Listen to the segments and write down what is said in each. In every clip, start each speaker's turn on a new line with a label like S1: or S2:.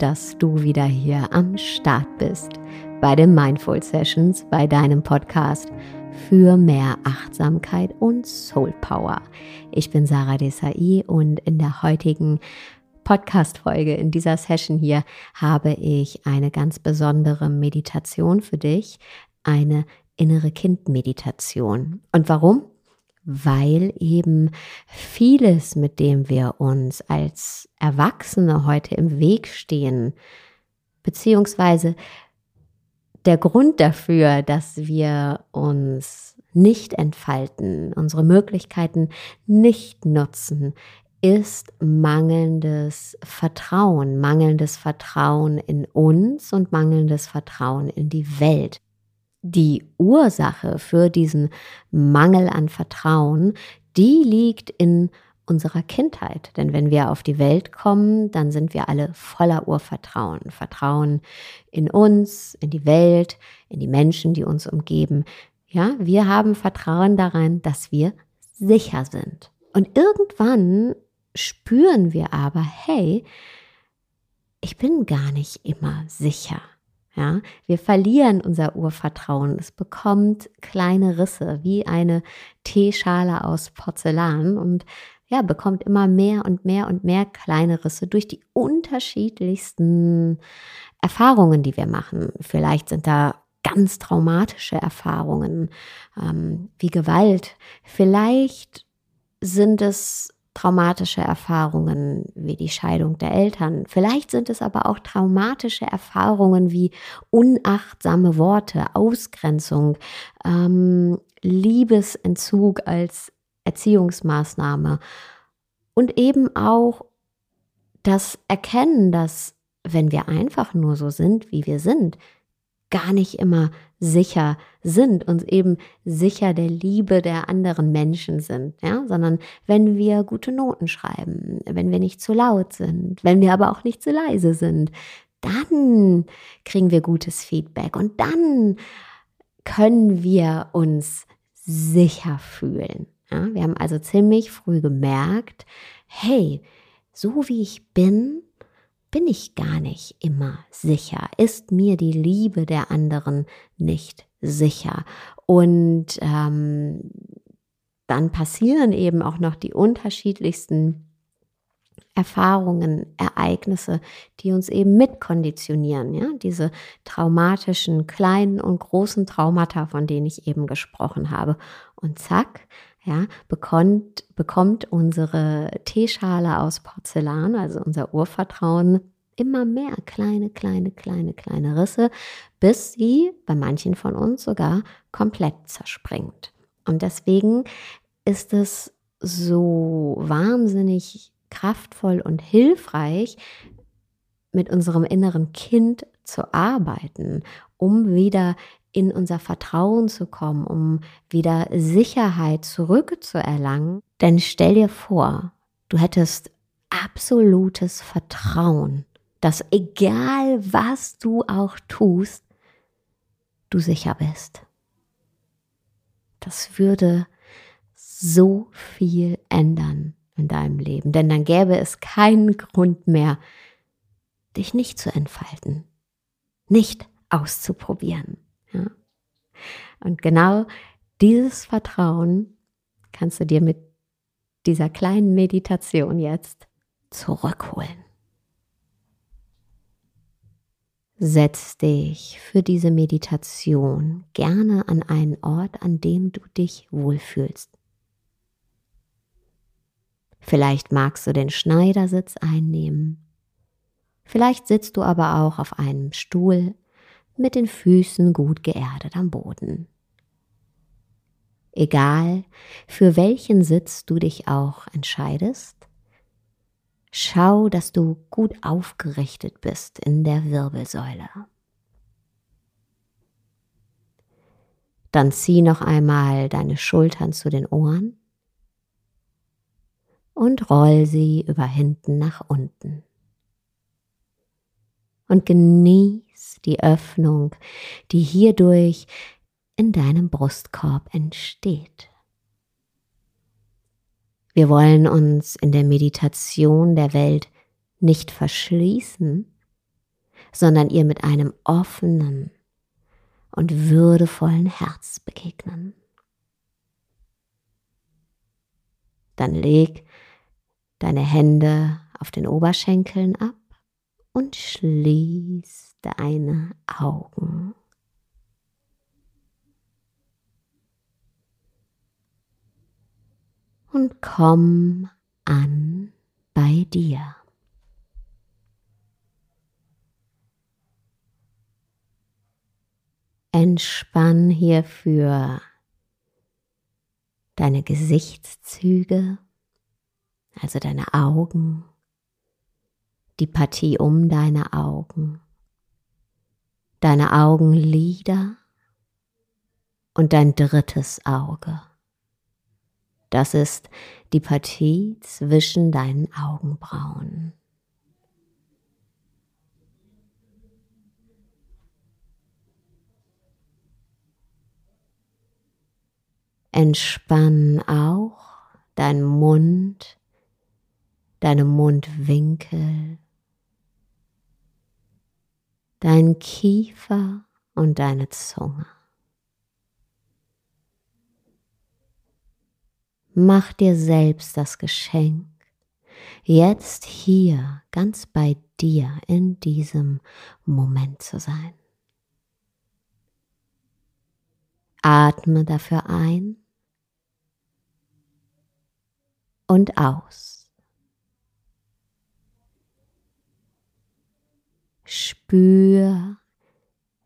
S1: Dass du wieder hier am Start bist bei den Mindful Sessions, bei deinem Podcast für mehr Achtsamkeit und Soul Power. Ich bin Sarah Desai und in der heutigen Podcast-Folge, in dieser Session hier, habe ich eine ganz besondere Meditation für dich, eine innere Kind-Meditation. Und warum? Weil eben vieles, mit dem wir uns als Erwachsene heute im Weg stehen, beziehungsweise der Grund dafür, dass wir uns nicht entfalten, unsere Möglichkeiten nicht nutzen, ist mangelndes Vertrauen, mangelndes Vertrauen in uns und mangelndes Vertrauen in die Welt die Ursache für diesen Mangel an Vertrauen, die liegt in unserer Kindheit. Denn wenn wir auf die Welt kommen, dann sind wir alle voller Urvertrauen. Vertrauen in uns, in die Welt, in die Menschen, die uns umgeben. Ja, wir haben Vertrauen daran, dass wir sicher sind. Und irgendwann spüren wir aber, hey, ich bin gar nicht immer sicher. Ja, wir verlieren unser Urvertrauen. Es bekommt kleine Risse wie eine Teeschale aus Porzellan und ja, bekommt immer mehr und mehr und mehr kleine Risse durch die unterschiedlichsten Erfahrungen, die wir machen. Vielleicht sind da ganz traumatische Erfahrungen ähm, wie Gewalt. Vielleicht sind es traumatische Erfahrungen wie die Scheidung der Eltern. Vielleicht sind es aber auch traumatische Erfahrungen wie unachtsame Worte, Ausgrenzung, ähm, Liebesentzug als Erziehungsmaßnahme und eben auch das Erkennen, dass wenn wir einfach nur so sind, wie wir sind, gar nicht immer sicher sind, uns eben sicher der Liebe der anderen Menschen sind, ja, sondern wenn wir gute Noten schreiben, wenn wir nicht zu laut sind, wenn wir aber auch nicht zu leise sind, dann kriegen wir gutes Feedback und dann können wir uns sicher fühlen. Ja, wir haben also ziemlich früh gemerkt, hey, so wie ich bin, bin ich gar nicht immer sicher, ist mir die Liebe der anderen nicht sicher. Und ähm, dann passieren eben auch noch die unterschiedlichsten Erfahrungen, Ereignisse, die uns eben mitkonditionieren, ja, diese traumatischen kleinen und großen Traumata, von denen ich eben gesprochen habe. Und zack, ja, bekommt, bekommt unsere Teeschale aus Porzellan, also unser Urvertrauen, immer mehr kleine, kleine, kleine, kleine Risse, bis sie bei manchen von uns sogar komplett zerspringt. Und deswegen ist es so wahnsinnig kraftvoll und hilfreich, mit unserem inneren Kind zu arbeiten, um wieder in unser Vertrauen zu kommen, um wieder Sicherheit zurückzuerlangen. Denn stell dir vor, du hättest absolutes Vertrauen, dass egal was du auch tust, du sicher bist. Das würde so viel ändern in deinem Leben, denn dann gäbe es keinen Grund mehr, dich nicht zu entfalten, nicht auszuprobieren. Ja? Und genau dieses Vertrauen kannst du dir mit dieser kleinen Meditation jetzt zurückholen. Setz dich für diese Meditation gerne an einen Ort, an dem du dich wohlfühlst. Vielleicht magst du den Schneidersitz einnehmen. Vielleicht sitzt du aber auch auf einem Stuhl mit den Füßen gut geerdet am Boden. Egal, für welchen Sitz du dich auch entscheidest, schau, dass du gut aufgerichtet bist in der Wirbelsäule. Dann zieh noch einmal deine Schultern zu den Ohren und roll sie über hinten nach unten. Und genieß die Öffnung, die hierdurch in deinem Brustkorb entsteht. Wir wollen uns in der Meditation der Welt nicht verschließen, sondern ihr mit einem offenen und würdevollen Herz begegnen. Dann leg deine Hände auf den Oberschenkeln ab und schließ deine Augen. Und komm an bei dir. Entspann hierfür deine Gesichtszüge, also deine Augen, die Partie um deine Augen, deine Augenlider und dein drittes Auge. Das ist die Partie zwischen deinen Augenbrauen. Entspann auch dein Mund, deine Mundwinkel, dein Kiefer und deine Zunge. Mach dir selbst das Geschenk, jetzt hier ganz bei dir in diesem Moment zu sein. Atme dafür ein und aus. Spür,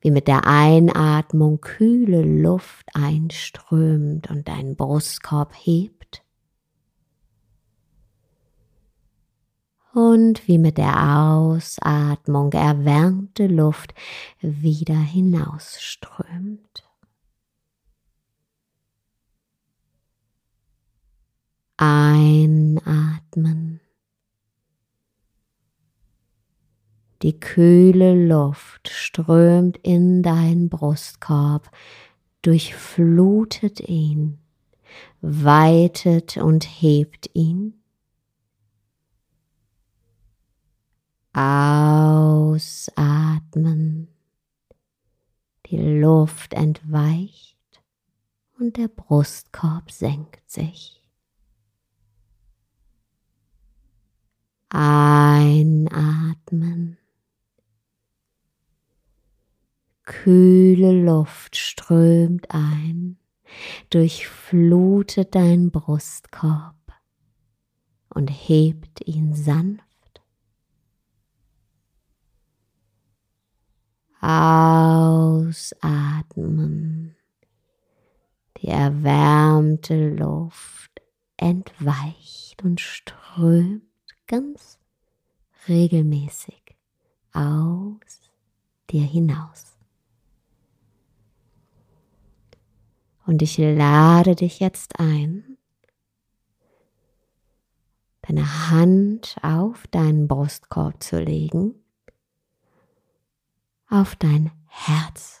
S1: wie mit der Einatmung kühle Luft einströmt und dein Brustkorb hebt. Und wie mit der Ausatmung erwärmte Luft wieder hinausströmt. Einatmen. Die kühle Luft strömt in deinen Brustkorb, durchflutet ihn, weitet und hebt ihn. Ausatmen. Die Luft entweicht und der Brustkorb senkt sich. Einatmen. Kühle Luft strömt ein, durchflutet deinen Brustkorb und hebt ihn sanft. Ausatmen. Die erwärmte Luft entweicht und strömt ganz regelmäßig aus dir hinaus. Und ich lade dich jetzt ein, deine Hand auf deinen Brustkorb zu legen, auf dein Herz.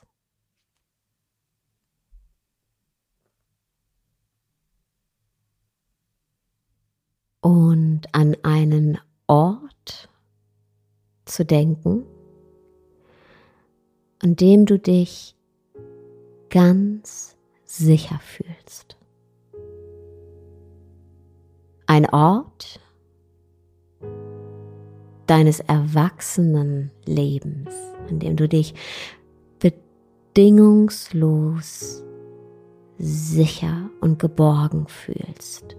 S1: Und an einen Ort zu denken, an dem du dich ganz sicher fühlst. Ein Ort deines erwachsenen Lebens, an dem du dich bedingungslos sicher und geborgen fühlst.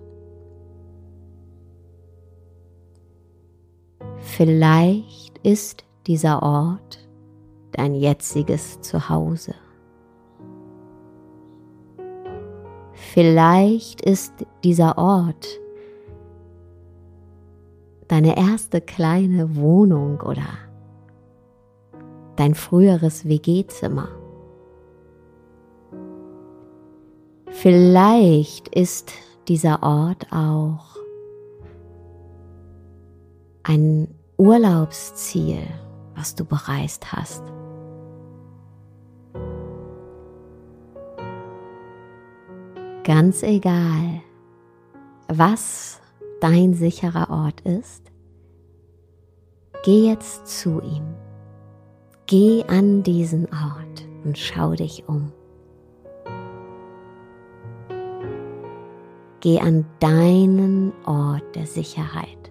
S1: Vielleicht ist dieser Ort dein jetziges Zuhause. Vielleicht ist dieser Ort deine erste kleine Wohnung oder dein früheres WG-Zimmer. Vielleicht ist dieser Ort auch ein Urlaubsziel, was du bereist hast. Ganz egal, was dein sicherer Ort ist, Geh jetzt zu ihm. Geh an diesen Ort und schau dich um. Geh an deinen Ort der Sicherheit.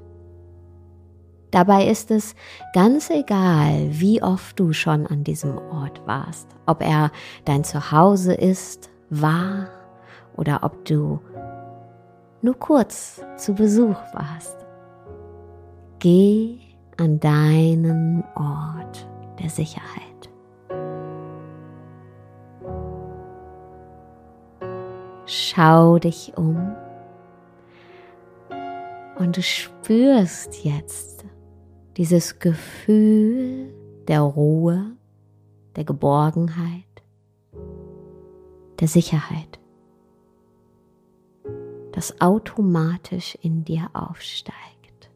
S1: Dabei ist es ganz egal, wie oft du schon an diesem Ort warst, ob er dein Zuhause ist, war oder ob du nur kurz zu Besuch warst. Geh an deinen Ort der Sicherheit. Schau dich um und du spürst jetzt dieses Gefühl der Ruhe, der Geborgenheit, der Sicherheit, das automatisch in dir aufsteigt.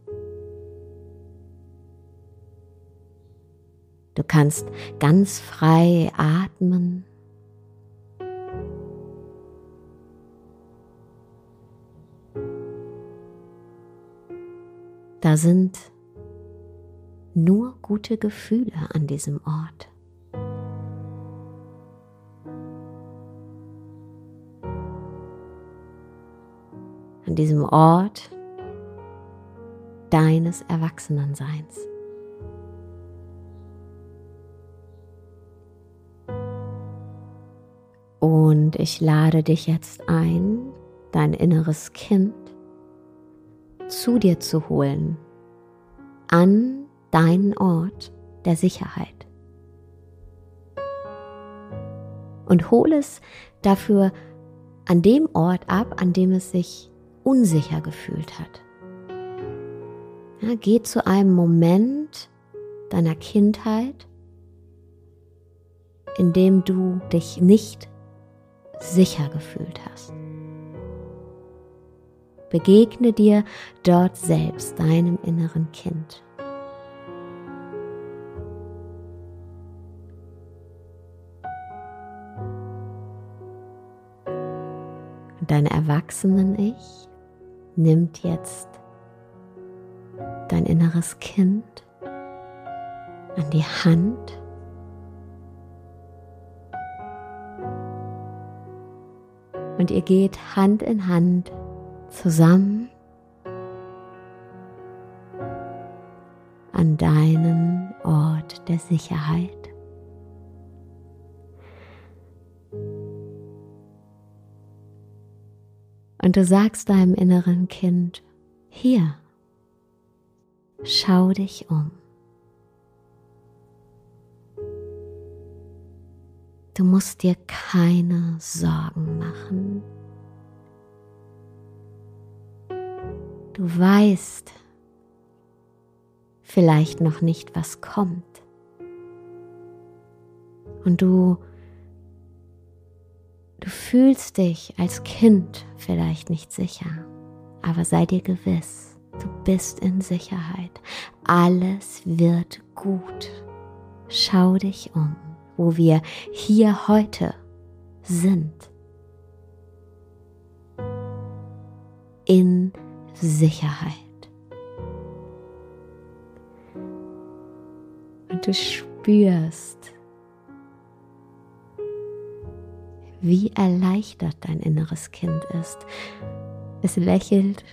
S1: Du kannst ganz frei atmen. Da sind nur gute Gefühle an diesem Ort. Diesem Ort deines Erwachsenenseins. Und ich lade dich jetzt ein, dein inneres Kind zu dir zu holen, an deinen Ort der Sicherheit. Und hol es dafür an dem Ort ab, an dem es sich unsicher gefühlt hat. Ja, geh zu einem Moment deiner Kindheit, in dem du dich nicht sicher gefühlt hast. Begegne dir dort selbst, deinem inneren Kind. Dein Erwachsenen-Ich nimmt jetzt dein inneres Kind an die Hand und ihr geht Hand in Hand zusammen an deinen Ort der Sicherheit. Du sagst deinem inneren Kind, hier, schau dich um. Du musst dir keine Sorgen machen. Du weißt vielleicht noch nicht, was kommt. Und du, du fühlst dich als Kind vielleicht nicht sicher, aber sei dir gewiss, du bist in Sicherheit. Alles wird gut. Schau dich um wo wir hier heute sind. In Sicherheit. Und du spürst, wie erleichtert dein inneres Kind ist. Es lächelt,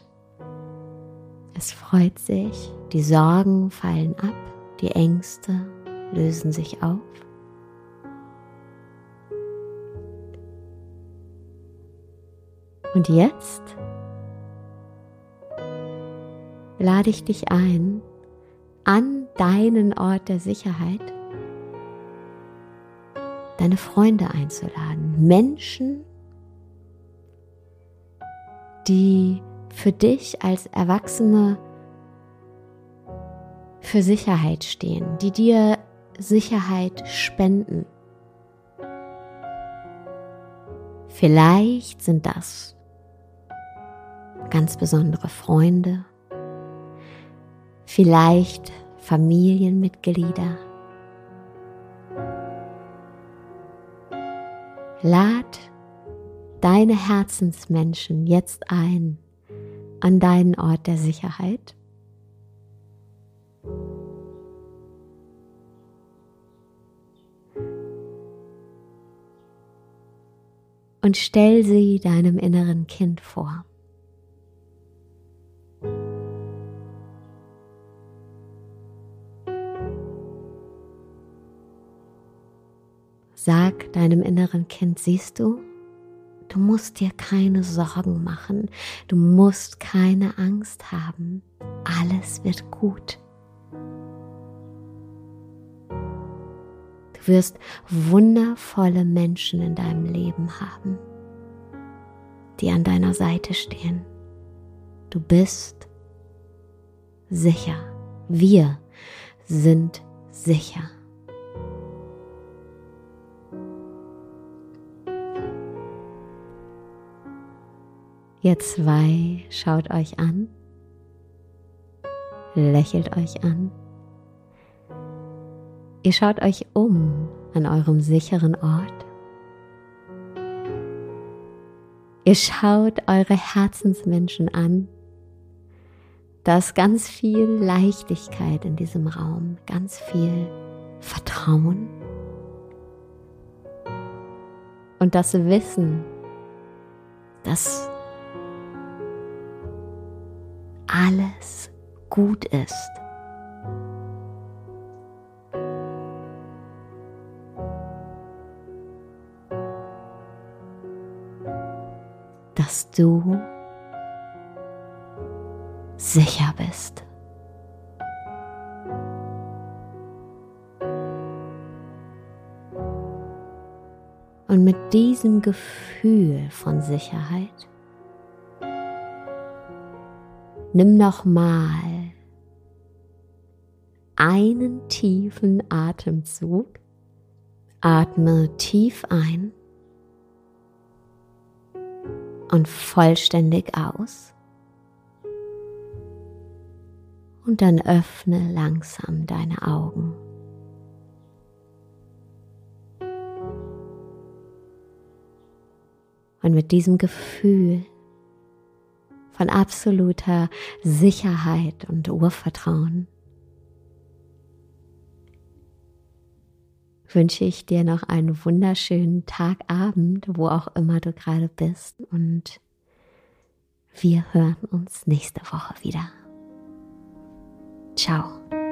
S1: es freut sich, die Sorgen fallen ab, die Ängste lösen sich auf. Und jetzt lade ich dich ein, an deinen Ort der Sicherheit deine Freunde einzuladen. Menschen, die für dich als Erwachsene für Sicherheit stehen, die dir Sicherheit spenden. Vielleicht sind das ganz besondere Freunde, vielleicht Familienmitglieder. Lad deine Herzensmenschen jetzt ein an deinen Ort der Sicherheit. Und stell sie deinem inneren Kind vor. Sag deinem inneren Kind, siehst du, du musst dir keine Sorgen machen, du musst keine Angst haben, alles wird gut. Du wirst wundervolle Menschen in deinem Leben haben, die an deiner Seite stehen. Du bist sicher. Wir sind sicher. Ihr zwei schaut euch an, lächelt euch an. Ihr schaut euch um an eurem sicheren Ort. Ihr schaut eure Herzensmenschen an. Da ist ganz viel Leichtigkeit in diesem Raum, ganz viel Vertrauen und das Wissen, dass alles gut ist. Dass du sicher bist. Und mit diesem Gefühl von Sicherheit nimm noch mal einen tiefen Atemzug. Atme tief ein und vollständig aus. Und dann öffne langsam deine Augen. Und mit diesem Gefühl von absoluter Sicherheit und Urvertrauen wünsche ich dir noch einen wunderschönen Tagabend, wo auch immer du gerade bist. Und wir hören uns nächste Woche wieder. Ciao.